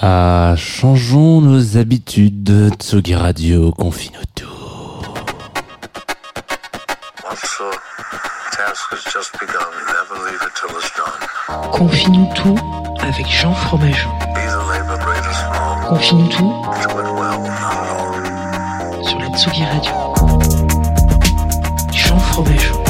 Ah, changeons nos habitudes. Tsugi Radio confine autour. Confine tout avec Jean Fromageau. Confine tout sur la Tsugi Radio. Jean Fromageau.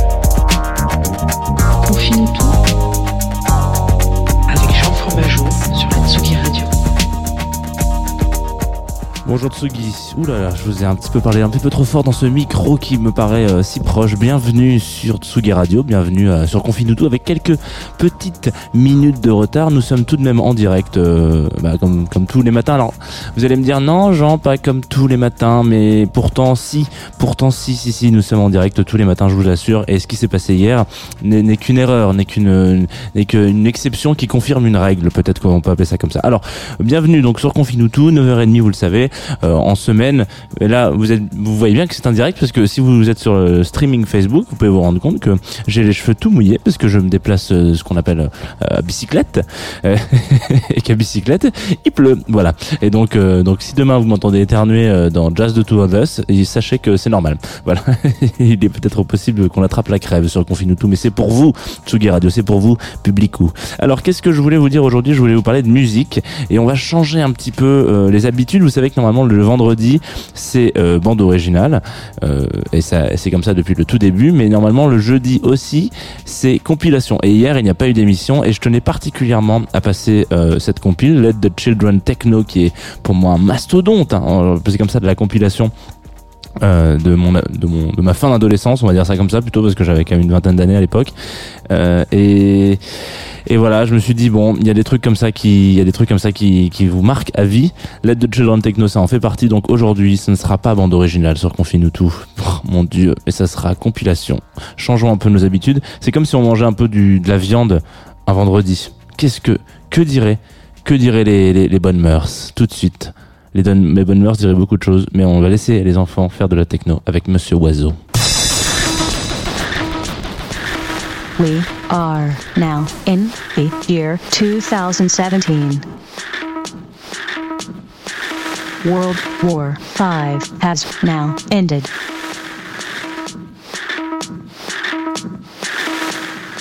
Bonjour Tsugi. Ouh là là, je vous ai un petit peu parlé un petit peu trop fort dans ce micro qui me paraît euh, si proche. Bienvenue sur Tsugi Radio, bienvenue euh, sur Confine tout avec quelques petites minutes de retard. Nous sommes tout de même en direct, euh, bah, comme, comme tous les matins. Alors, vous allez me dire non, Jean, pas comme tous les matins, mais pourtant si, pourtant si, si, si, nous sommes en direct tous les matins, je vous l'assure. Et ce qui s'est passé hier n'est qu'une erreur, n'est qu'une n'est qu'une exception qui confirme une règle. Peut-être qu'on peut appeler ça comme ça. Alors, bienvenue donc sur Confine tout, 9h30, vous le savez en semaine. Et là, vous êtes, vous voyez bien que c'est un direct parce que si vous êtes sur le streaming Facebook, vous pouvez vous rendre compte que j'ai les cheveux tout mouillés parce que je me déplace euh, ce qu'on appelle euh, à bicyclette Euh, et qu'à bicyclette il pleut. Voilà. Et donc, euh, donc si demain vous m'entendez éternuer euh, dans Jazz the Two of Us, sachez que c'est normal. Voilà. il est peut-être possible qu'on attrape la crève sur le Confine tout, mais c'est pour vous, Tsugi Radio, c'est pour vous, public. Alors, qu'est-ce que je voulais vous dire aujourd'hui? Je voulais vous parler de musique et on va changer un petit peu euh, les habitudes. Vous savez que normalement le vendredi c'est euh, bande originale euh, et ça c'est comme ça depuis le tout début. Mais normalement le jeudi aussi c'est compilation. Et hier il n'y a pas eu d'émission et je tenais particulièrement à passer euh, cette compile Let the Children Techno qui est pour moi un mastodonte. Hein, c'est comme ça de la compilation euh, de mon de mon de ma fin d'adolescence on va dire ça comme ça plutôt parce que j'avais quand même une vingtaine d'années à l'époque. Euh, et et voilà je me suis dit bon il y a des trucs comme ça qui il y a des trucs comme ça qui qui vous marquent à vie. Let the Children Techno ça en fait partie. Donc aujourd'hui ce ne sera pas bande originale sur Confine tout. Oh, mon dieu. Mais ça sera compilation. Changeons un peu nos habitudes. C'est comme si on mangeait un peu du de la viande un vendredi. Qu'est-ce que que dirait que diraient les, les, les bonnes mœurs? Tout de suite les, don- les bonnes mœurs diraient beaucoup de choses, mais on va laisser les enfants faire de la techno avec Monsieur Oiseau. We are now in the year 2017. World War V has now ended.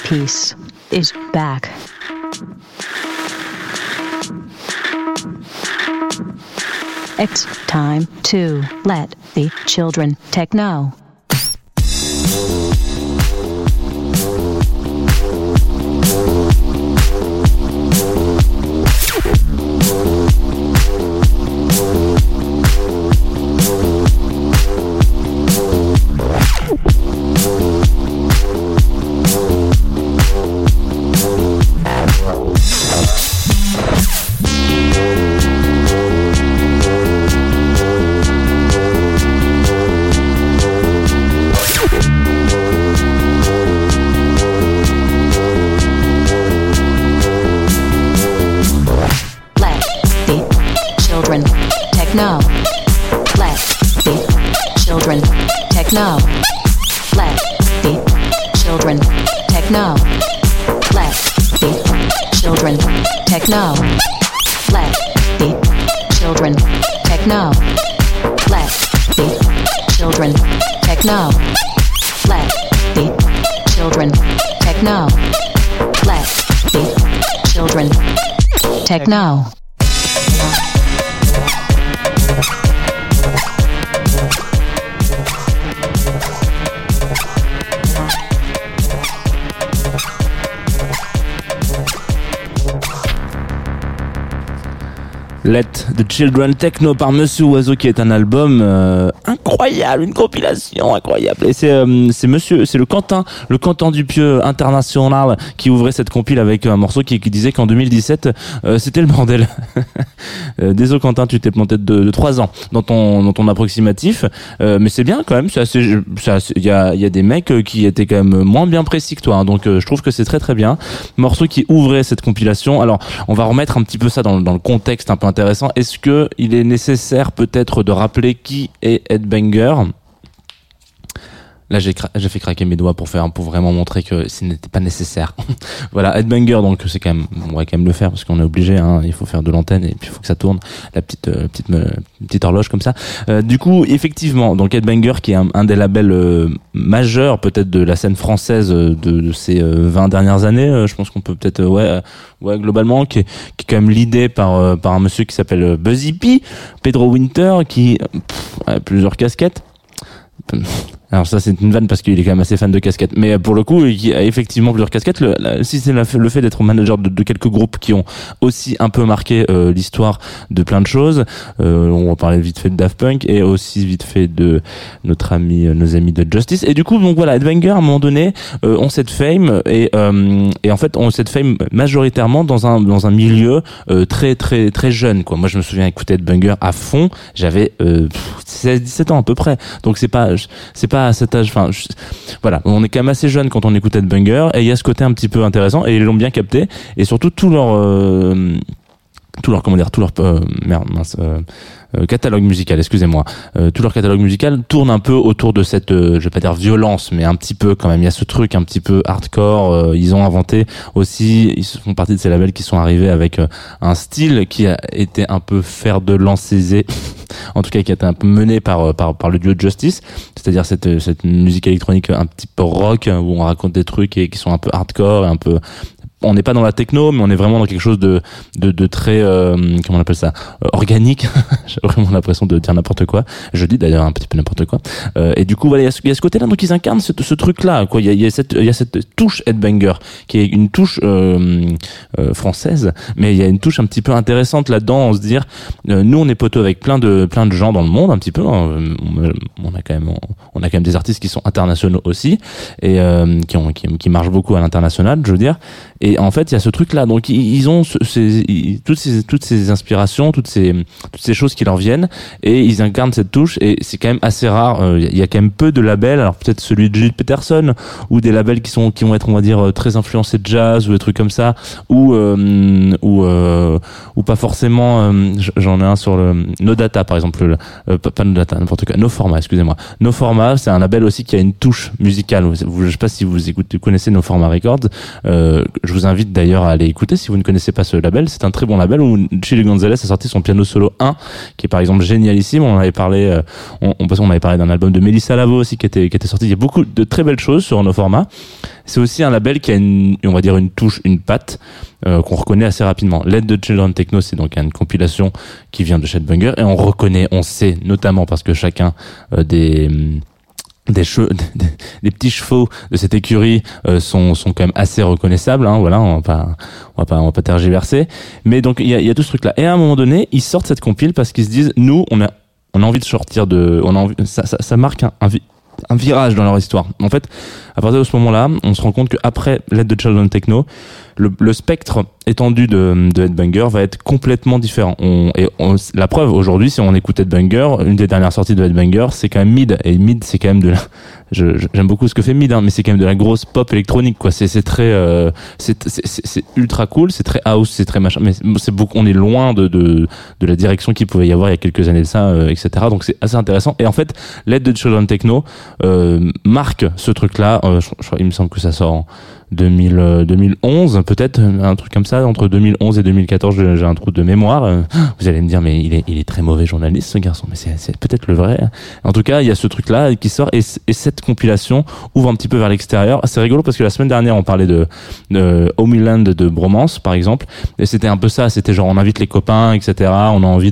Peace is back. It's time to let the children techno. Let the children techno. Let the children techno. Let the children techno. Let the children Techno. Let the Children Techno par Monsieur Oiseau qui est un album euh, incroyable, une compilation incroyable. Et c'est euh, c'est Monsieur, c'est le Quentin, le Quentin Dupieux international qui ouvrait cette compile avec un morceau qui, qui disait qu'en 2017 euh, c'était le bordel. Euh, désolé Quentin, tu t'es planté de, de 3 ans dans ton dans ton approximatif, Euh, mais c'est bien quand même. Il y a il y a des mecs euh, qui étaient quand même moins bien précis que toi, hein, donc euh, je trouve que c'est très très bien. Morceau qui ouvrait cette compilation. Alors on va remettre un petit peu ça dans, dans le contexte un peu intéressant. Est-ce que il est nécessaire peut-être de rappeler qui est Ed Banger Là, j'ai cra- fait craquer mes doigts pour faire, pour vraiment montrer que ce n'était pas nécessaire. voilà, Headbanger, donc c'est quand même, on va quand même le faire parce qu'on est obligé. Hein, il faut faire de l'antenne et puis il faut que ça tourne, la petite, euh, petite, me- petite horloge comme ça. Euh, du coup, effectivement, donc Headbanger, qui est un, un des labels euh, majeurs peut-être de la scène française euh, de, de ces euh, 20 dernières années. euh, je pense qu'on peut peut-être, euh, ouais, euh, ouais, globalement, qui est, qui est quand même l'idée par euh, par un monsieur qui s'appelle euh, Buzzy P, Pedro Winter, qui euh, pff, a plusieurs casquettes. Alors ça c'est une vanne parce qu'il est quand même assez fan de casquettes. Mais euh, pour le coup, il a effectivement plusieurs casquettes. Le, si c'est le fait d'être manager de, de quelques groupes qui ont aussi un peu marqué euh, l'histoire de plein de choses. Euh, on va parler vite fait de Daft Punk et aussi vite fait de notre ami, euh, nos amis de Justice. Et du coup, donc voilà, Headbanger à un moment donné euh, ont cette fame et euh, et en fait ont cette fame majoritairement dans un dans un milieu très très très jeune quoi. Moi je me souviens écouter Headbanger à fond. J'avais euh, 16 17 ans à peu près. Donc c'est pas c'est pas à cet âge. Enfin, voilà, on est quand même assez jeune quand on écoute Headbanger et il y a ce côté un petit peu intéressant et ils l'ont bien capté et surtout tout leur euh, tout leur comment dire tout leur euh, merde mince euh, catalogue musical excusez-moi. Euh, tout leur catalogue musical tourne un peu autour de cette euh, je vais pas dire violence mais un petit peu quand même. Il y a ce truc un petit peu hardcore euh, ils ont inventé aussi ils font partie de ces labels qui sont arrivés avec euh, un style qui a été un peu fer de lance aisé en tout cas qui a été un peu mené par euh, par par le duo Justice. C'est-à-dire cette cette musique électronique un petit peu rock où on raconte des trucs et qui sont un peu hardcore et un peu on n'est pas dans la techno mais on est vraiment dans quelque chose de de, de très euh, comment on appelle ça Euh, organique. J'ai vraiment l'impression de dire n'importe quoi. Je dis d'ailleurs un petit peu n'importe quoi. Euh, et du coup voilà il y a ce, il y a ce côté là donc ils incarnent ce, ce truc là quoi. Il y a, cette il y a cette touche headbanger qui est une touche euh, euh, française mais il y a une touche un petit peu intéressante là-dedans on se dire nous on est poteau avec plein de plein de gens dans le monde un petit peu hein. on, a quand même on a quand même des artistes qui sont internationaux aussi et qui ont qui, qui marchent beaucoup à l'international je veux dire en fait il y a ce truc là donc ils, ont ce- ces, toutes ces toutes ces inspirations toutes ces toutes ces choses qui leur viennent et ils incarnent cette touche et c'est quand même assez rare. Euh, il y a- quand même peu de labels. Alors peut-être celui de Gilles Peterson ou des labels qui sont qui vont être on va dire euh, très influencés de jazz ou des trucs comme ça ou euh, ou euh, ou pas forcément euh, j'en ai un sur le No Data par exemple le- pas, No Data n'importe quoi. No Format excusez-moi. No Format c'est un label aussi qui a une touche musicale. Je sais pas si vous écoutez connaissez No Format Records. Je vous invite d'ailleurs à aller écouter si vous ne connaissez pas ce label. C'est un très bon label où Chili Gonzalez a sorti son piano solo 1 qui est par exemple génialissime. On avait parlé euh, on, on, qu'on avait parlé d'un album de Melissa Lavo aussi qui était qui était sorti. Il y a beaucoup de très belles choses sur No Format c'est aussi un label qui a une, on va dire une touche, une patte euh, qu'on reconnaît assez rapidement. L'aide de Children Techno, c'est donc une compilation qui vient de Shadbanger et on reconnaît, on sait notamment parce que chacun euh, des des, des, petits chevaux de cette écurie euh, sont sont quand même assez reconnaissables hein, voilà on va pas on va pas on va pas tergiverser mais donc il y a, y a tout ce truc là et à un moment donné ils sortent cette compile parce qu'ils se disent nous on a on a envie de sortir de on a envie ça ça, ça marque un, un un virage dans leur histoire. En fait, à partir de ce moment-là, on se rend compte qu'après l'aide de Children Techno, le, le spectre étendu de, de Headbanger va être complètement différent. On, et on, la preuve, aujourd'hui, si on écoute Headbanger, une des dernières sorties de Headbanger, c'est quand même Mid. Et Mid, c'est quand même de la... J'aime beaucoup ce que fait Mid, hein, mais c'est quand même de la grosse pop électronique, quoi. C'est très... euh, c'est ultra cool, c'est très house, c'est très machin, mais c'est beaucoup... On est loin de, de, de la direction qu'il pouvait y avoir il y a quelques années de ça, euh, etc. Donc c'est assez intéressant. Et en fait, l'aide de Children Techno euh, marque ce truc-là. Euh, il me semble que ça sort en 2000, euh, 2011 peut-être un truc comme ça entre 2011 et 2014 j'ai un trou de mémoire. Euh, vous allez me dire mais il est, il est très mauvais journaliste ce garçon. Mais c'est peut-être le vrai. En tout cas il y a ce truc là qui sort et, et cette compilation ouvre un petit peu vers l'extérieur. C'est rigolo parce que la semaine dernière on parlait de, de Homeland de Bromance par exemple. Et c'était un peu ça. C'était genre on invite les copains etc on a envie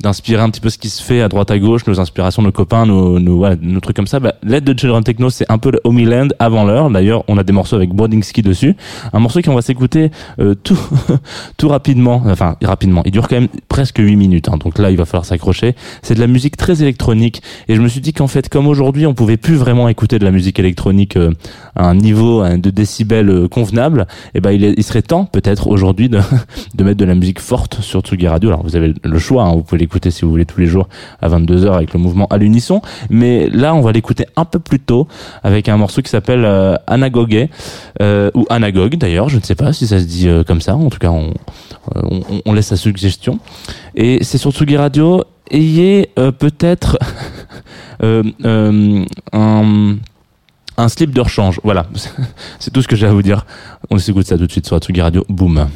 d'inspirer un petit peu ce qui se fait à droite à gauche nos inspirations nos copains nos, nos, voilà, nos trucs comme ça. Bah, l'aide de Children Techno c'est un peu le Homeland avant l'heure. D'ailleurs on a des morceaux avec Brodinski dessus. Un morceau qu'on va s'écouter euh, tout tout rapidement enfin rapidement. Il dure quand même presque 8 minutes hein, donc là il va falloir s'accrocher. C'est de la musique très électronique. Et je me suis dit qu'en fait comme aujourd'hui on pouvait plus vraiment écouter de la musique électronique euh, à un niveau hein, de décibels euh, convenable et ben il, est- il serait temps peut-être aujourd'hui de, de mettre de la musique forte sur Tsugi Radio. Alors vous avez le choix hein, vous pouvez l'écouter si vous voulez tous les jours à 22h avec le mouvement à l'unisson. Mais là on va l'écouter un peu plus tôt avec un morceau qui s'appelle euh, Anagoge euh, ou Anagogue d'ailleurs je ne sais pas si ça se dit euh, comme ça en tout cas on, euh, laisse sa suggestion et c'est sur Tsugi Radio ayez peut-être un un slip de rechange, voilà. C'est tout ce que j'ai à vous dire. On s'écoute ça tout de suite sur Atsugi Radio. Boom.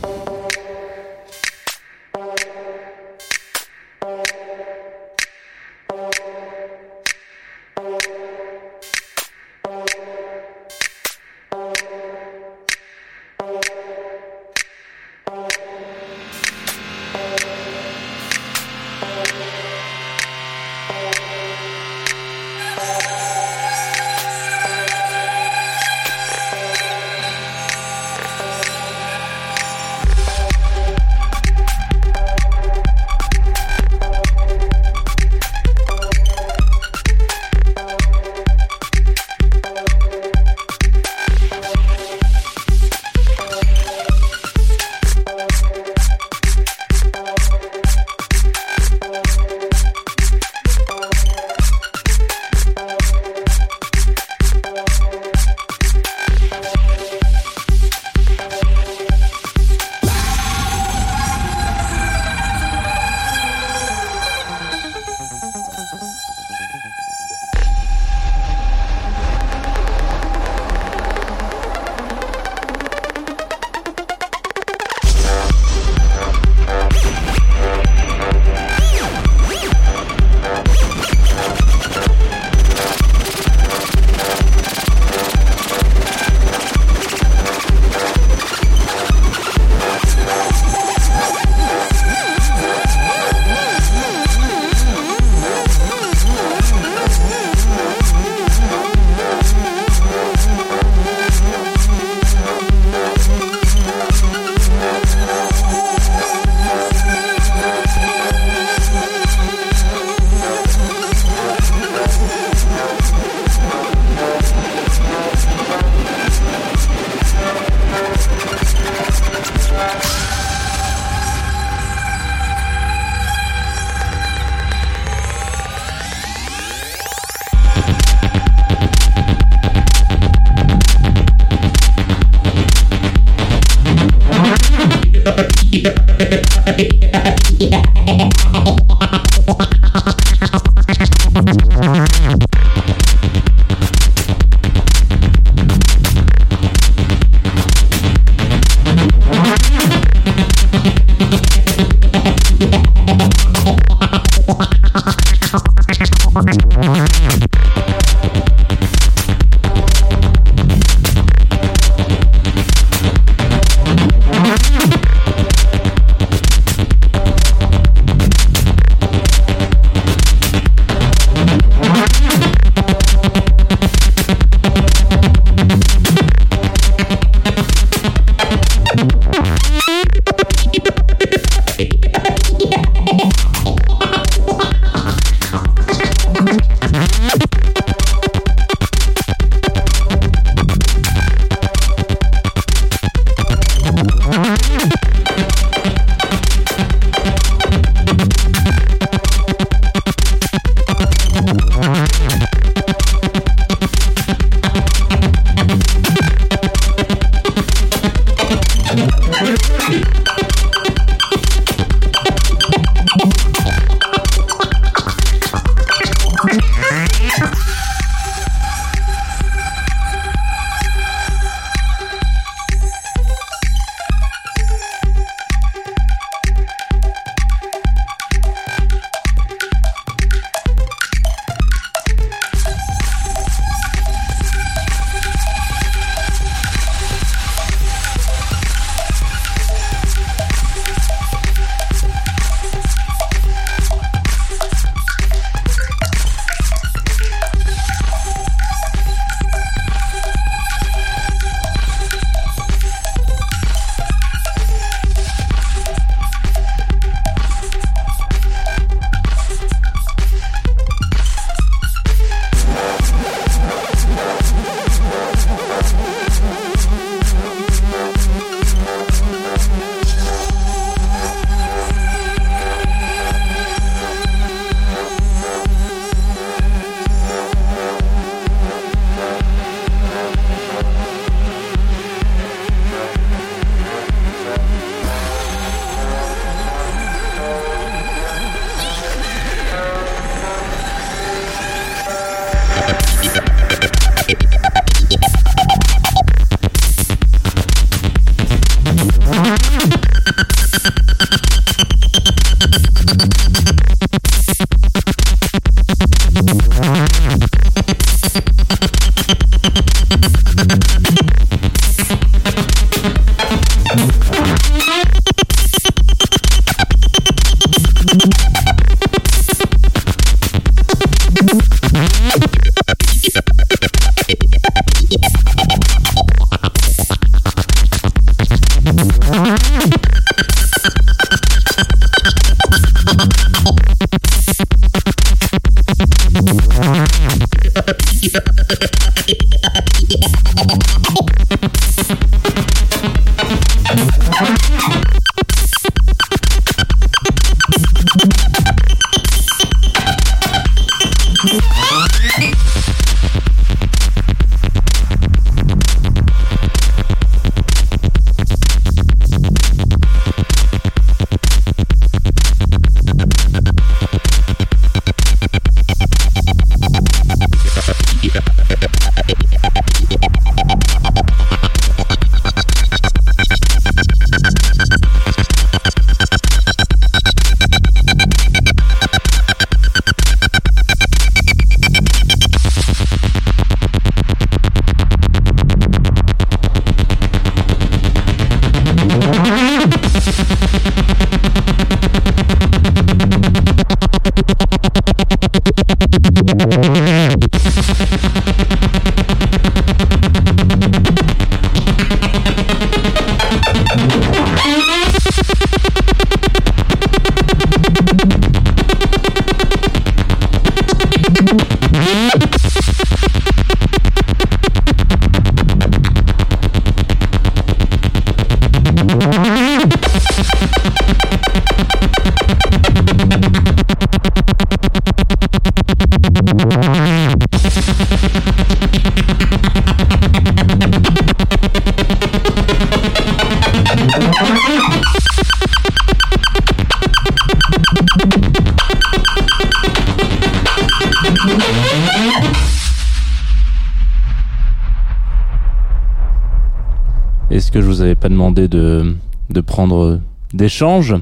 Vous avais pas demandé de, de prendre d'échange.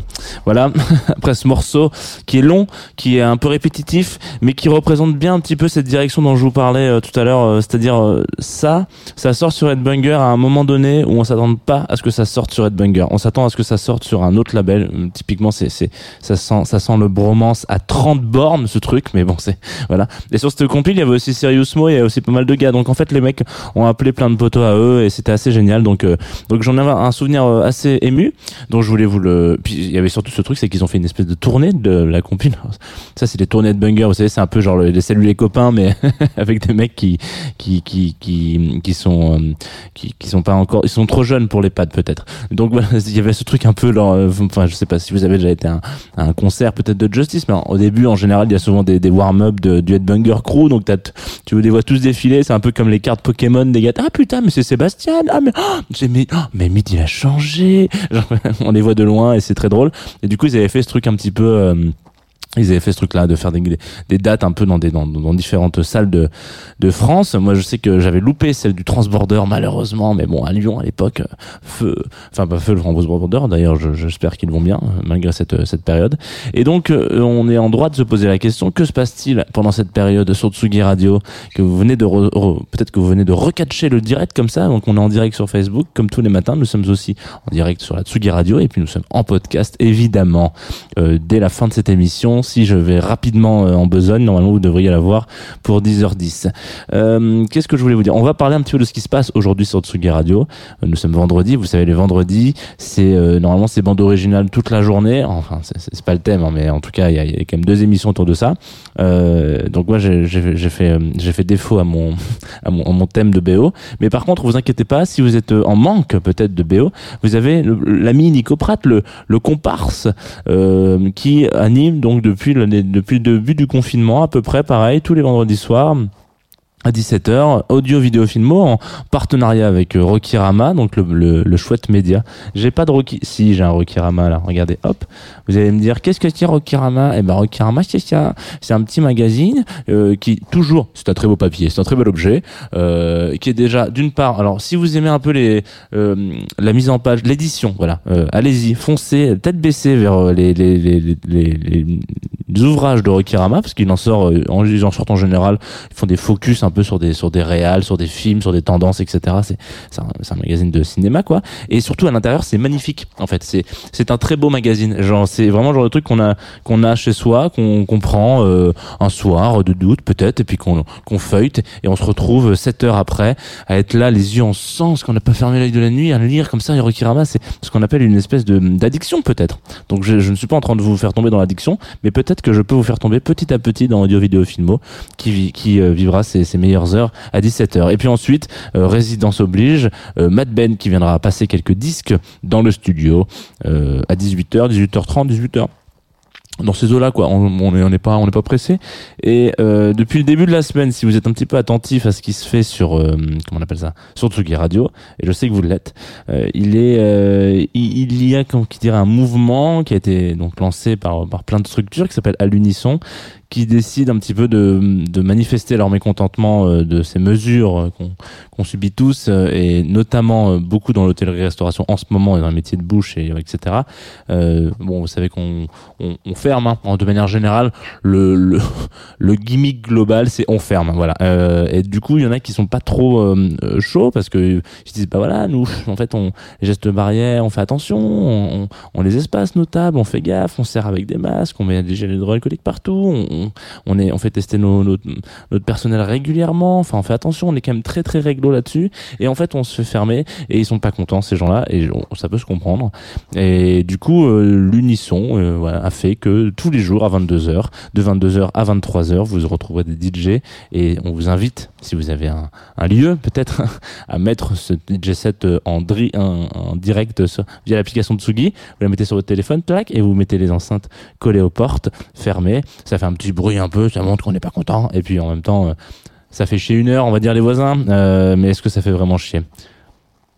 Voilà, après ce morceau qui est long, qui est un peu répétitif, mais qui représente bien un petit peu cette direction dont je vous parlais euh, tout à l'heure, euh, c'est-à-dire euh, ça, ça sort sur Headbanger à un moment donné où on s'attend pas à ce que ça sorte sur Headbanger. On s'attend à ce que ça sorte sur un autre label. Euh, Typiquement, c'est, c'est, ça sent, ça sent le bromance à 30 bornes, ce truc, mais bon, c'est, voilà. Et sur cette compil, il y avait aussi Serious Mo, il y avait aussi pas mal de gars. Donc en fait, les mecs ont appelé plein de potos à eux et c'était assez génial. Donc, euh, donc j'en avais un souvenir assez ému. Donc je voulais vous le. Puis il y avait surtout ce truc, c'est qu'ils ont fait une espèce de tournée de la compil. Ça, c'est les tournées de Banger. Vous savez, c'est un peu genre le- les salut les copains, mais avec des mecs qui qui qui qui qui sont euh, qui qui sont pas encore, ils sont trop jeunes pour les pads peut-être. Donc voilà, il y avait ce truc un peu euh, enfin je sais pas si vous avez déjà été à un, concert peut-être de Justice, mais au début en général il y a souvent des, des warm-up de, du Headbanger Crew, donc t'as, tu les vois tous défiler, c'est un peu comme les cartes Pokémon des gars. Ah putain, mais c'est Sébastien. Ah mais oh, j'ai mais oh, mais Mid il a changé. Genre, on les voit de loin et c'est très drôle. Et du coup ils avaient fait ce truc un petit peu. euh, ils avaient fait ce truc-là de faire des, des dates un peu dans des dans, dans différentes salles de de France. Moi, je sais que j'avais loupé celle du Transborder malheureusement, mais bon, à Lyon à l'époque, euh, feu, enfin pas feu le Transborder. D'ailleurs, je- j'espère qu'ils vont bien euh, malgré cette cette période. Et donc, euh, on est en droit de se poser la question que se passe-t-il pendant cette période sur Tsugi Radio que vous venez de re- re- peut-être que vous venez de recatcher le direct comme ça. Donc, on est en direct sur Facebook comme tous les matins. Nous sommes aussi en direct sur la Tsugi Radio et puis nous sommes en podcast évidemment euh, dès la fin de cette émission. Si je vais rapidement euh, en besogne, normalement vous devriez la voir pour 10h10. Euh, Qu'est-ce que je voulais vous dire? On va parler un petit peu de ce qui se passe aujourd'hui sur Tsugi Radio. Euh, Nous sommes vendredi, vous savez les vendredis, c'est euh, normalement c'est bande originale toute la journée. Enfin, c'est- pas le thème, hein, mais en tout cas il y, a, quand même deux émissions autour de ça. Euh, donc moi j'ai fait euh, j'ai fait défaut à mon à mon, thème de BO. Mais par contre, vous inquiétez pas, si vous êtes en manque peut-être de BO, vous avez l'ami Nico Pratt, le, le comparse, qui anime donc depuis le, début du confinement à peu près pareil tous les vendredis soirs à 17h, audio vidéo filmo en partenariat avec euh, Rocky Rama, donc le, le, le chouette média. J'ai pas de Rocky, si j'ai un Rocky Rama là, regardez, hop. Vous allez me dire qu'est-ce que c'est Rocky Rama Eh ben Rocky Rama c'est c'est un petit magazine euh, qui toujours, c'est un très beau papier, c'est un très bel objet, euh, qui est déjà d'une part, alors si vous aimez un peu les euh, la mise en page, l'édition, voilà, euh, allez-y, foncez, tête baissée vers euh, les les, les, les, les- les ouvrages de Rocky Rama parce qu'il en sort, euh, en, en sortent en général, ils font des focus un peu sur des sur des réals, sur des films, sur des tendances, etc. C'est c'est un, un magazine de cinéma quoi. Et surtout à l'intérieur, c'est magnifique. En fait, c'est c'est un très beau magazine. Genre c'est vraiment le genre de truc qu'on a qu'on a chez soi, qu'on qu'on prend euh, un soir de doute peut-être, et puis qu'on qu'on feuillete et on se retrouve sept heures après à être là, les yeux en sang, qu'on n'a pas fermé l'œil de la nuit, à lire comme ça. Et Rocky Rama, c'est ce qu'on appelle une espèce de d'addiction peut-être. Donc je, je ne suis pas en train de vous faire tomber dans l'addiction, mais peut-être que je peux vous faire tomber petit à petit dans audio vidéo filmo qui qui euh, vivra ses, meilleures heures à 17h. Et puis ensuite, euh, résidence oblige, euh, Matt Ben qui viendra passer quelques disques dans le studio à 18h, 18h30, 18h dans ces eaux-là, quoi. On on est, on n'est pas, on n'est pas pressé. Et euh, depuis le début de la semaine, si vous êtes un petit peu attentif à ce qui se fait sur, euh, comment on appelle ça, sur Tsugi Radio, et je sais que vous l'êtes, euh, il est, euh, il, il y a, comme qui dirait, un mouvement qui a été donc lancé par par plein de structures qui s'appelle À l'unisson, qui décident un petit peu de, de manifester leur mécontentement euh, de ces mesures euh, qu'on qu'on subit tous, euh, et notamment beaucoup dans l'hôtellerie-restauration en ce moment et dans le métier de bouche et etc. Euh, bon, vous savez qu'on on, on ferme hein, de manière générale. Le, le, le gimmick global, c'est on ferme. Voilà. Euh, et du coup, il y en a qui sont pas trop euh, chauds parce que ils se disent bah voilà, nous, en fait, on les gestes barrières, on fait attention, on, on, on les espace nos tables, on fait gaffe, on sert avec des masques, on met des gels hydroalcooliques partout, on, on, est, on fait tester notre, personnel régulièrement. Enfin, on fait attention, on est quand même très très réglo là-dessus. Et en fait, on se fait fermer et ils sont pas contents ces gens-là et ça peut se comprendre. Et du coup, euh, l'unisson euh, a fait que tous les jours à 22h, de 22h à 23h, vous retrouverez des DJ et on vous invite, si vous avez un, lieu peut-être, à mettre ce DJ set euh, en, direct via l'application Tsugi. Vous la mettez sur votre téléphone, tac, et vous mettez les enceintes collées aux portes, fermées. Ça fait un petit bruit un peu, ça montre qu'on n'est pas content. Et puis en même temps, euh, ça fait chier une heure, on va dire les voisins. Euh, mais est-ce que ça fait vraiment chier?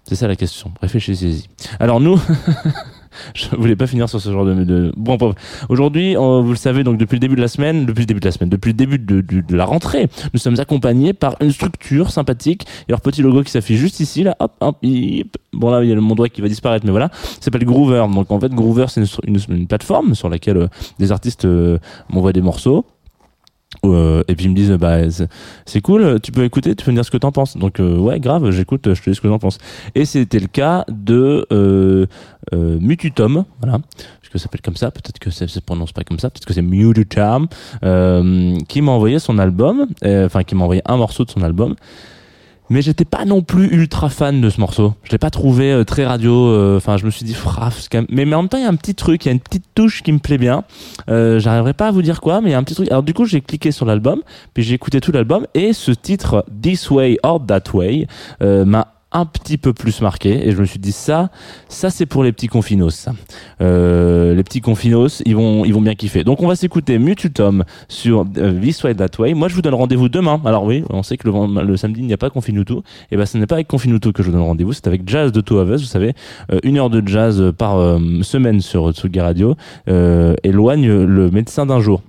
C'est ça la question. Réfléchissez-y. Alors nous, je voulais pas finir sur ce genre de. de... Bon, bref. aujourd'hui, vous le savez, donc depuis le début de la semaine, depuis le début de la semaine, depuis le début de, de- de la rentrée, nous sommes accompagnés par une structure sympathique. Et leur petit logo qui s'affiche juste ici, là, hop, hop, hip. Bon là, il y a le mon doigt qui va disparaître, mais voilà. Ça s'appelle Groover. Donc en fait, Groover, c'est une, une- une plateforme sur laquelle euh, des artistes euh, m'envoient des morceaux. Euh, et puis ils me disent bah c'est- cool tu peux écouter tu peux me dire ce que t'en penses. Donc euh, ouais grave j'écoute je te dis ce que j'en pense. Et c'était le cas de euh, euh, Mututom voilà. Parce que ça s'appelle comme ça peut-être que ça se prononce pas comme ça peut-être que c'est Mututom euh, qui m'a envoyé son album euh, enfin qui m'a envoyé un morceau de son album mais j'étais pas non plus ultra fan de ce morceau. Je l'ai pas trouvé euh, très radio. euh, Enfin, je me suis dit, fraf, même- mais, mais en même temps, il y a un petit truc, il y a une petite touche qui me plaît bien. Euh, J'arriverai pas à vous dire quoi, mais il y a un petit truc. Alors du coup, j'ai cliqué sur l'album, puis j'ai écouté tout l'album, et ce titre, This Way or That Way, euh, m'a un petit peu plus marqué et je me suis dit ça ça c'est pour les petits confinos ça. Euh, les petits confinos ils vont ils vont bien kiffer. Donc on va s'écouter Mututom sur euh, This Way That Way. Moi je vous donne rendez-vous demain. Alors oui on sait que le, samedi il n'y a pas Confinuto. Et ben ce n'est pas avec Confinuto que je vous donne rendez-vous c'est avec Jazz de Two of Us vous savez. Euh, une heure de jazz par semaine sur Tsugi Radio éloigne le médecin d'un jour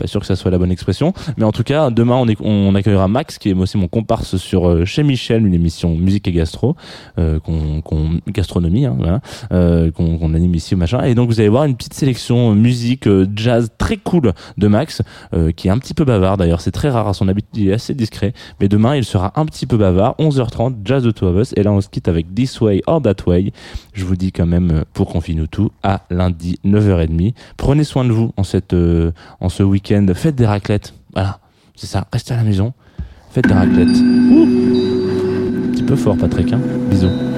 pas sûr que ça soit la bonne expression, mais en tout cas, demain on, accueillera Max, qui est aussi mon comparse sur euh, chez Michel, une émission musique et gastro, euh, gastronomie, hein, voilà, euh, qu'on, anime ici machin. Et donc vous allez voir une petite sélection musique euh, jazz très cool de Max, euh, qui est un petit peu bavard d'ailleurs. C'est très rare à son habitude, il est assez discret, mais demain il sera un petit peu bavard. 11h30, jazz de Two of Us, et là on se quitte avec This Way or That Way. Je vous dis quand même euh, pour qu'on finisse tout à lundi 9h30. Prenez soin de vous en cette en ce week-end. Faites des raclettes. Voilà, c'est ça. Restez à la maison. Faites des raclettes. Un petit peu fort, Patrick. Hein Bisous.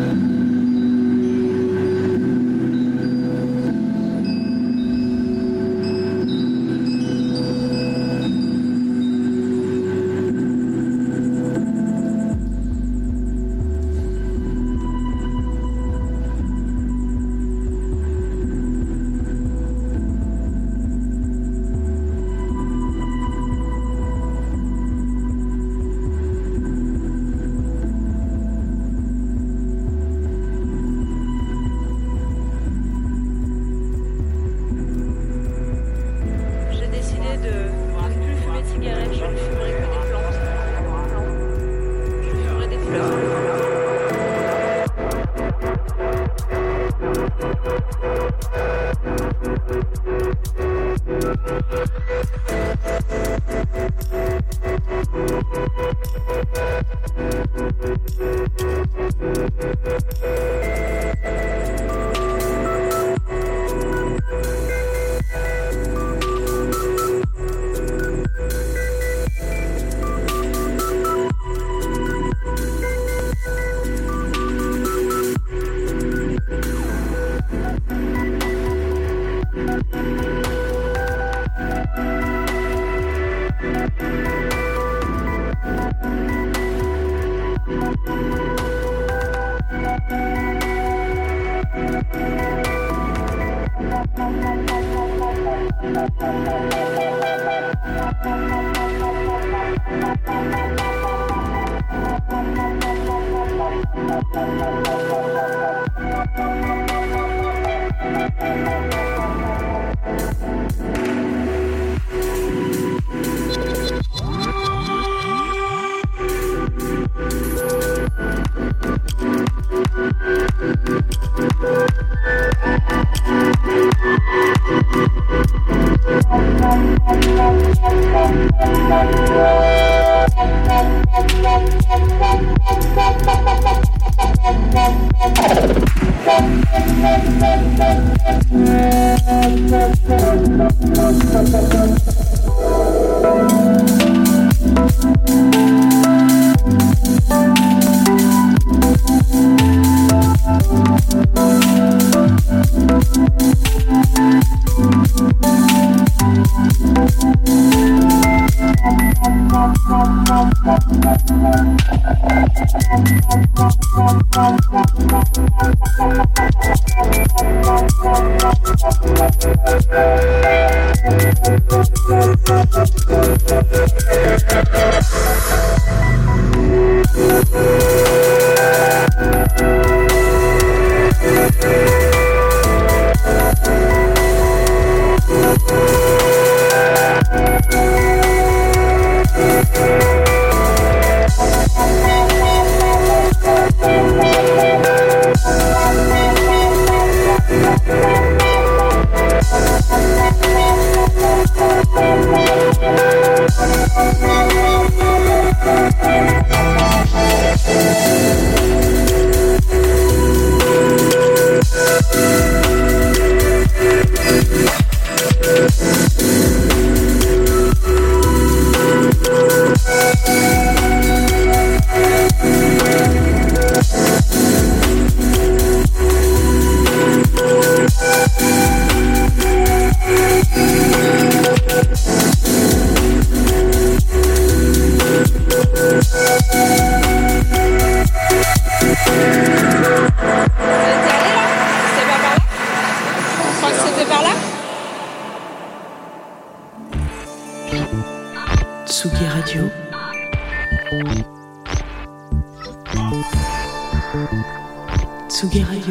La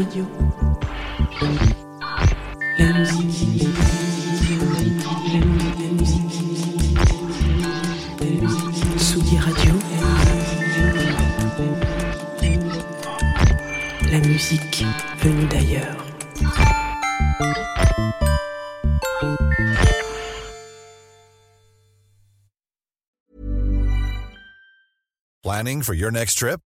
musique. La musique venue d'ailleurs. Planning for your next trip?